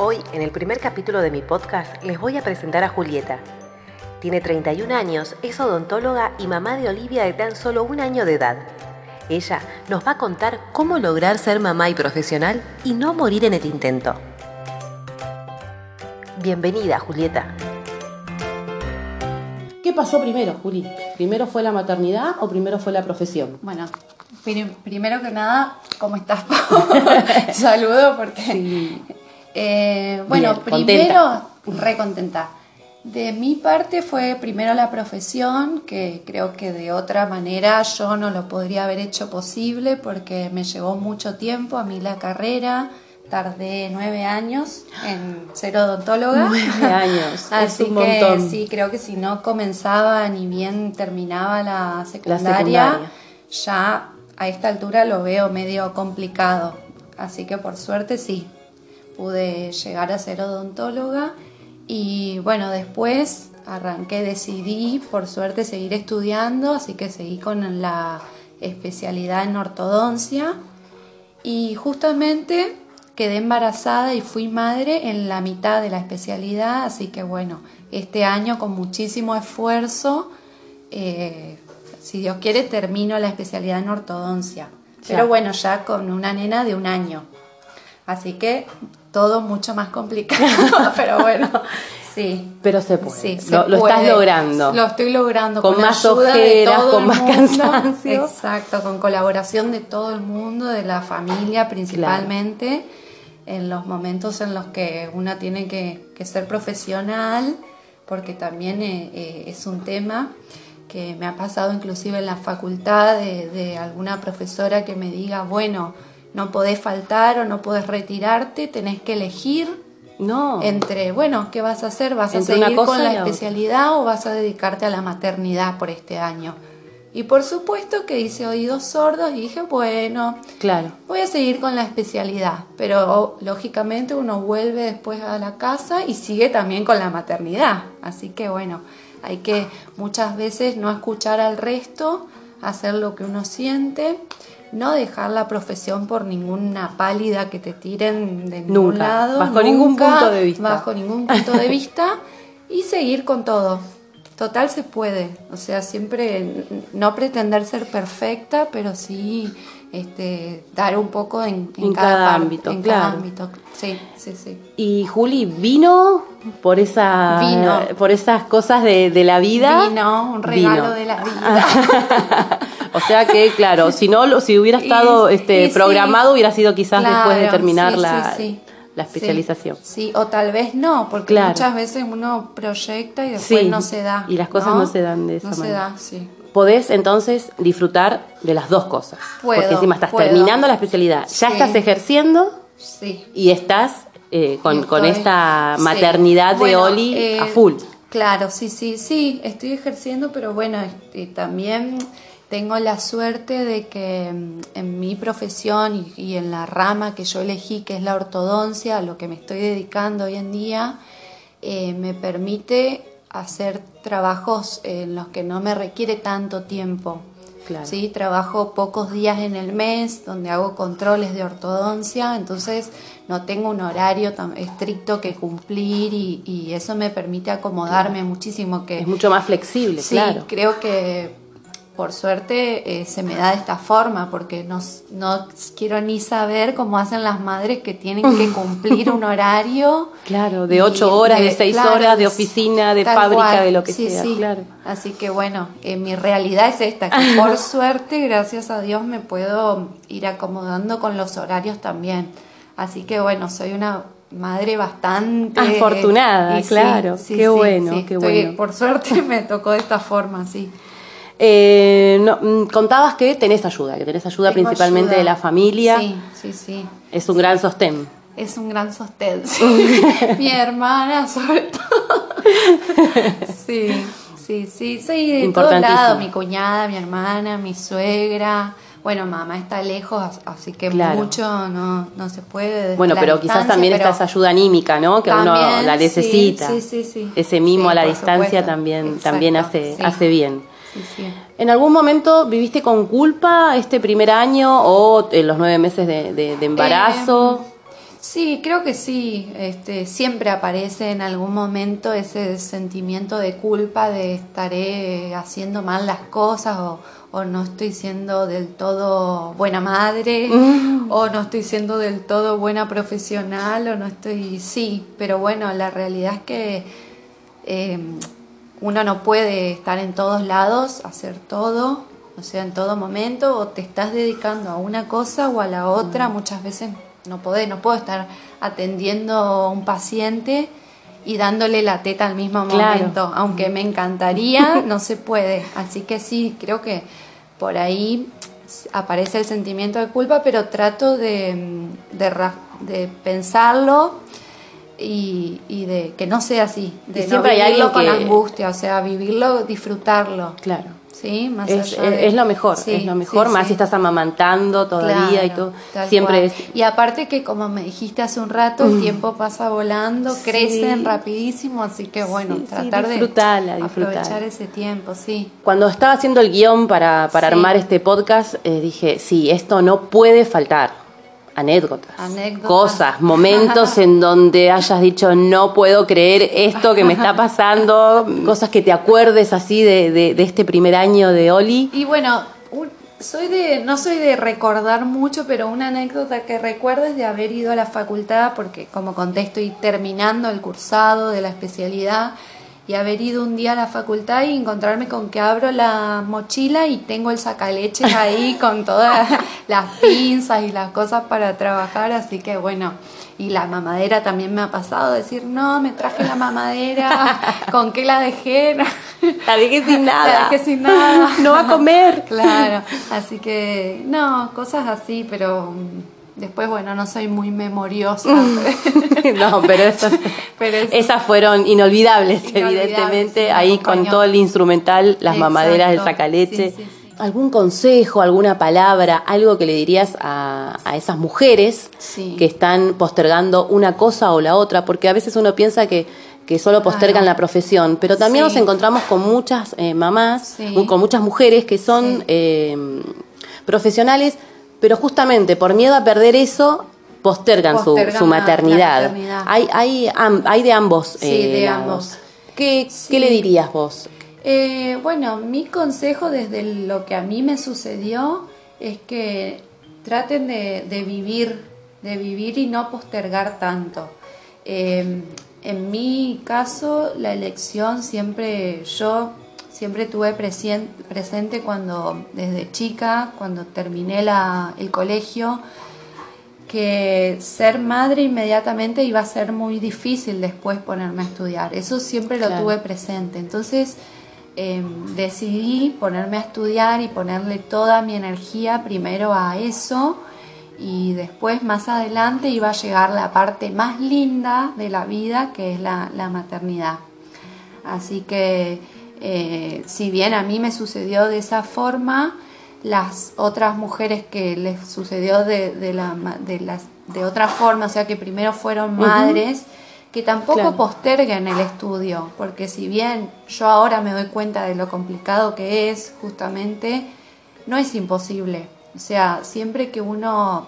Hoy, en el primer capítulo de mi podcast, les voy a presentar a Julieta. Tiene 31 años, es odontóloga y mamá de Olivia de tan solo un año de edad. Ella nos va a contar cómo lograr ser mamá y profesional y no morir en el intento. Bienvenida, Julieta. ¿Qué pasó primero, Juli? ¿Primero fue la maternidad o primero fue la profesión? Bueno, primero que nada, ¿cómo estás? Saludo porque... Eh, bueno, primero, re contenta. De mi parte fue primero la profesión, que creo que de otra manera yo no lo podría haber hecho posible porque me llevó mucho tiempo a mí la carrera. Tardé nueve años en ser odontóloga. Nueve años, Así es un que montón. sí, creo que si no comenzaba ni bien terminaba la secundaria, ya a esta altura lo veo medio complicado. Así que por suerte sí, pude llegar a ser odontóloga y bueno, después arranqué, decidí por suerte seguir estudiando, así que seguí con la especialidad en ortodoncia y justamente quedé embarazada y fui madre en la mitad de la especialidad, así que bueno, este año con muchísimo esfuerzo, eh, si Dios quiere, termino la especialidad en ortodoncia. Pero bueno, ya con una nena de un año. Así que todo mucho más complicado, pero bueno, sí. Pero se puede. Sí, se lo, lo estás logrando. Lo estoy logrando. Con la más ayuda de ojeras, todo con el más mundo. cansancio. Exacto, con colaboración de todo el mundo, de la familia principalmente, en los momentos en los que uno tiene que, que ser profesional, porque también eh, eh, es un tema que me ha pasado inclusive en la facultad de, de alguna profesora que me diga, bueno, no podés faltar o no podés retirarte, tenés que elegir No. entre, bueno, ¿qué vas a hacer? ¿Vas a Entre seguir con la otra. especialidad o vas a dedicarte a la maternidad por este año? Y por supuesto que hice oídos sordos y dije, bueno, Claro. voy a seguir con la especialidad, pero oh, lógicamente uno vuelve después a la casa y sigue también con la maternidad. Así que bueno, hay que muchas veces no escuchar al resto, hacer lo que uno siente, no dejar la profesión por ninguna pálida que te tiren de ningún Nunca, lado. bajo ningún punto de vista. Bajo ningún punto de vista y seguir con todo. Total se puede, o sea, siempre no pretender ser perfecta, pero sí este, dar un poco en, En cada, cada parte, ámbito, en claro. cada ámbito. Sí, sí, sí. Y Juli, ¿vino por esa Vino. por esas cosas de, de la vida? Vino, un regalo Vino. de la vida. O sea que, claro, si no, si hubiera Y- estado este, y sí. programado, hubiera sido quizás después de terminar sí, la, sí, la especialización. Sí, o tal vez no, porque Claro. muchas veces uno proyecta y después no se da. y las cosas no se dan de esa no manera. se da, sí. Podés entonces disfrutar de las dos cosas. Puedo, porque encima estás puedo. terminando la especialidad, ya Sí. estás ejerciendo Sí. y estás eh, con, con esta sí. maternidad de Oli eh, a full. Claro, sí, sí, sí, estoy ejerciendo, pero bueno, este, también tengo la suerte de que mm, en mi profesión y, y en la rama que yo elegí, que es la ortodoncia, a lo que me estoy dedicando hoy en día, eh, me permite hacer trabajos en los que no me requiere tanto tiempo. Claro. Sí, trabajo pocos días en el mes donde hago controles de ortodoncia, entonces no tengo un horario tan estricto que cumplir y, y eso me permite acomodarme muchísimo. Que Es mucho más flexible, sí, claro. creo que por suerte eh, se me da de esta forma porque no, no quiero ni saber cómo hacen las madres que tienen que cumplir un horario. Claro, de ocho horas, de seis claro, horas, de oficina, de fábrica, cual. de lo que Sí, sea, sí. claro. Así que bueno, eh, mi realidad es esta, que por suerte, gracias a Dios, me puedo ir acomodando con los horarios también. Así que bueno, soy una madre bastante Afortunada, y sí, claro. Qué bueno, qué estoy- bueno. Por suerte me tocó de esta forma, sí. Eh, no, mm, contabas que tenés ayuda, que tenés ayuda Tengo principalmente ayuda. de la familia. Sí, sí, sí. Es un gran sostén. Es un gran sostén. sí. Mi hermana, sobre todo. sí, sí, sí. Soy de todos lados. Mi cuñada, mi hermana, mi suegra. Bueno, mamá está lejos, así que Claro. mucho no, no se puede. Bueno, la pero quizás también está esa ayuda anímica, ¿no? Que uno también, la sí, necesita. Sí, sí, sí. Ese mimo a la distancia supuesto. también, Exacto, también hace, sí. hace bien. Sí, sí. ¿En algún momento viviste con culpa este primer año o en los nueve meses de, de- de embarazo? Sí, creo que sí. Este, siempre aparece en algún momento ese sentimiento de culpa de estaré haciendo mal las cosas o, o no estoy siendo del todo buena madre mm. o no estoy siendo del todo buena profesional o no estoy, sí, pero bueno, la realidad es que em, uno no puede estar en todos lados, hacer todo, o sea, en todo momento, o te estás dedicando a una cosa o a la otra, mm. muchas veces no podés, no puedo estar atendiendo a un paciente y dándole la teta al mismo momento. Aunque me encantaría, no se puede. Así que sí, creo que por ahí aparece el sentimiento de culpa, pero trato de, de, pensarlo y, de que no sea así, de siempre vivirlo con angustia, o sea, vivirlo, disfrutarlo. Claro. Sí, más es, es, lo mejor, es lo mejor, más si estás amamantando todavía y todo. Siempre es. Y aparte que como me dijiste hace un rato, el mm. tiempo pasa volando, crecen rapidísimo, así que bueno, tratar de aprovechar ese tiempo, sí. Cuando estaba haciendo el guion para, para armar este podcast, eh, dije, sí, esto no puede faltar anécdotas, cosas, momentos en donde hayas dicho no puedo creer esto que me está pasando, cosas que te acuerdes así de, de, este primer año de Oli. Y bueno, soy de, no soy de recordar mucho, pero una anécdota que recuerdo es de haber ido a la facultad, porque como conté estoy terminando el cursado de la especialidad y haber ido un día a la facultad y encontrarme con que abro la mochila y tengo el sacaleches ahí con todas las pinzas y las cosas para trabajar, así que bueno, y la mamadera también me ha pasado, decir, no, me traje la mamadera, ¿con qué la dejé? La dejé sin nada. La dejé sin nada. No va a comer. Claro, así que no, cosas así, pero Después, bueno, no soy muy memoriosa. no, pero, esas, fueron inolvidables, evidentemente, ahí con todo el instrumental, las mamaderas del sacaleche. ¿Algún consejo, alguna palabra, algo que le dirías a, esas mujeres que están postergando una cosa o la otra? Porque a veces uno piensa que, que solo postergan la profesión, pero también nos encontramos con muchas eh, mamás, con muchas mujeres que son eh, profesionales pero justamente por miedo a perder eso postergan, su, maternidad. Hay, hay, hay de ambos. Sí, de eh, ambos. ¿Qué, ¿Qué, le dirías vos? Eh, bueno, mi consejo desde lo que a mí me sucedió es que traten de, vivir, de vivir y no postergar tanto. Eh, en mi caso, la elección siempre yo siempre tuve presente cuando, desde chica, cuando terminé la, el colegio, que ser madre inmediatamente iba a ser muy difícil después ponerme a estudiar. Eso siempre lo tuve presente. Entonces em, decidí ponerme a estudiar y ponerle toda mi energía primero a eso y después más adelante iba a llegar la parte más linda de la vida que es la, la maternidad. Así que eh, si bien a mí me sucedió de esa forma, las otras mujeres que les sucedió de, la, de, las, de otra forma, o sea que primero fueron madres, que tampoco posterguen el estudio, porque si bien yo ahora me doy cuenta de lo complicado que es, justamente, no es imposible. O sea, siempre que uno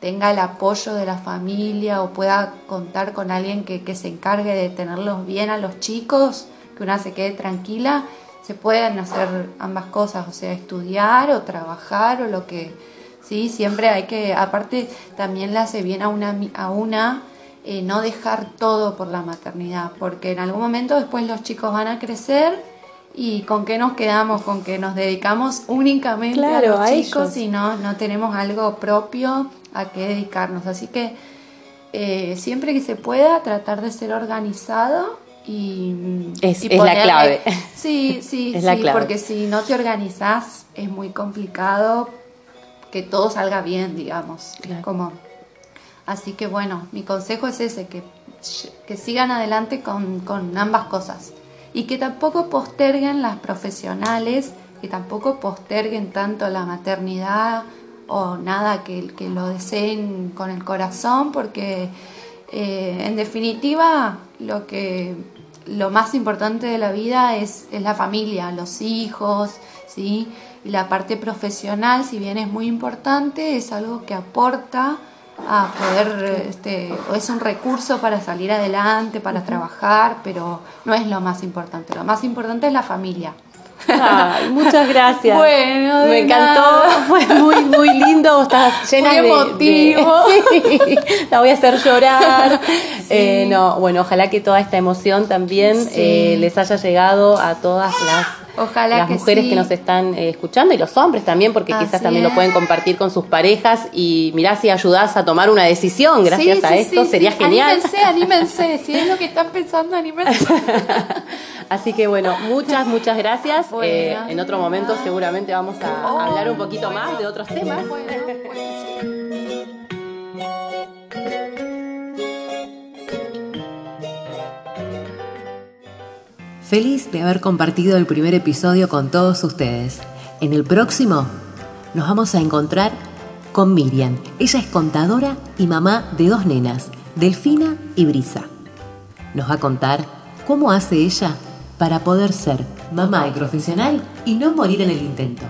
tenga el apoyo de la familia o pueda contar con alguien que, que se encargue de tenerlos bien a los chicos, que una se quede tranquila, se pueden hacer ambas cosas, o sea, estudiar o trabajar o lo que, sí, siempre hay que, aparte también le hace bien a una, a una eh, no dejar todo por la maternidad, porque en algún momento después los chicos van a crecer y con qué nos quedamos, con que nos dedicamos únicamente a los chicos y no, no tenemos algo propio a qué dedicarnos. Así que eh, siempre que se pueda tratar de ser organizado y, es, la clave. Sí, sí, sí, porque si no te organizas es muy complicado que todo salga bien, digamos. Como, así que bueno, mi consejo es ese, que, que sigan adelante con, con ambas cosas y que tampoco posterguen las profesionales, que tampoco posterguen tanto la maternidad o nada, que, que lo deseen con el corazón, porque eh, en definitiva lo que lo más importante de la vida es, es la familia, los hijos, ¿sí? Y la parte profesional, si bien es muy importante, es algo que aporta a poder, este, es un recurso para salir adelante, para trabajar, pero no es lo más importante. Lo más importante es la familia. Ay, muchas gracias. Bueno, me encantó, fue muy, muy lindo. Estás llena muy emotivo. la voy a hacer llorar. Eh, no, bueno, ojalá que toda esta emoción también eh, les haya llegado a todas las Ojalá las mujeres que nos están eh, escuchando y los hombres también, porque quizás también lo pueden compartir con sus parejas y mirá si ayudás a tomar una decisión gracias a esto, sería genial. Anímense, anímense, si es lo que están pensando, anímense. Así que bueno, muchas, muchas gracias. Eh, en otro momento seguramente vamos a oh. hablar un poquito más de otros temas. Feliz de haber compartido el primer episodio con todos ustedes. En el próximo nos vamos a encontrar con Miriam. Ella es contadora y mamá de dos nenas, Delfina y Brisa. Nos va a contar cómo hace ella para poder ser mamá y profesional y no morir en el intento.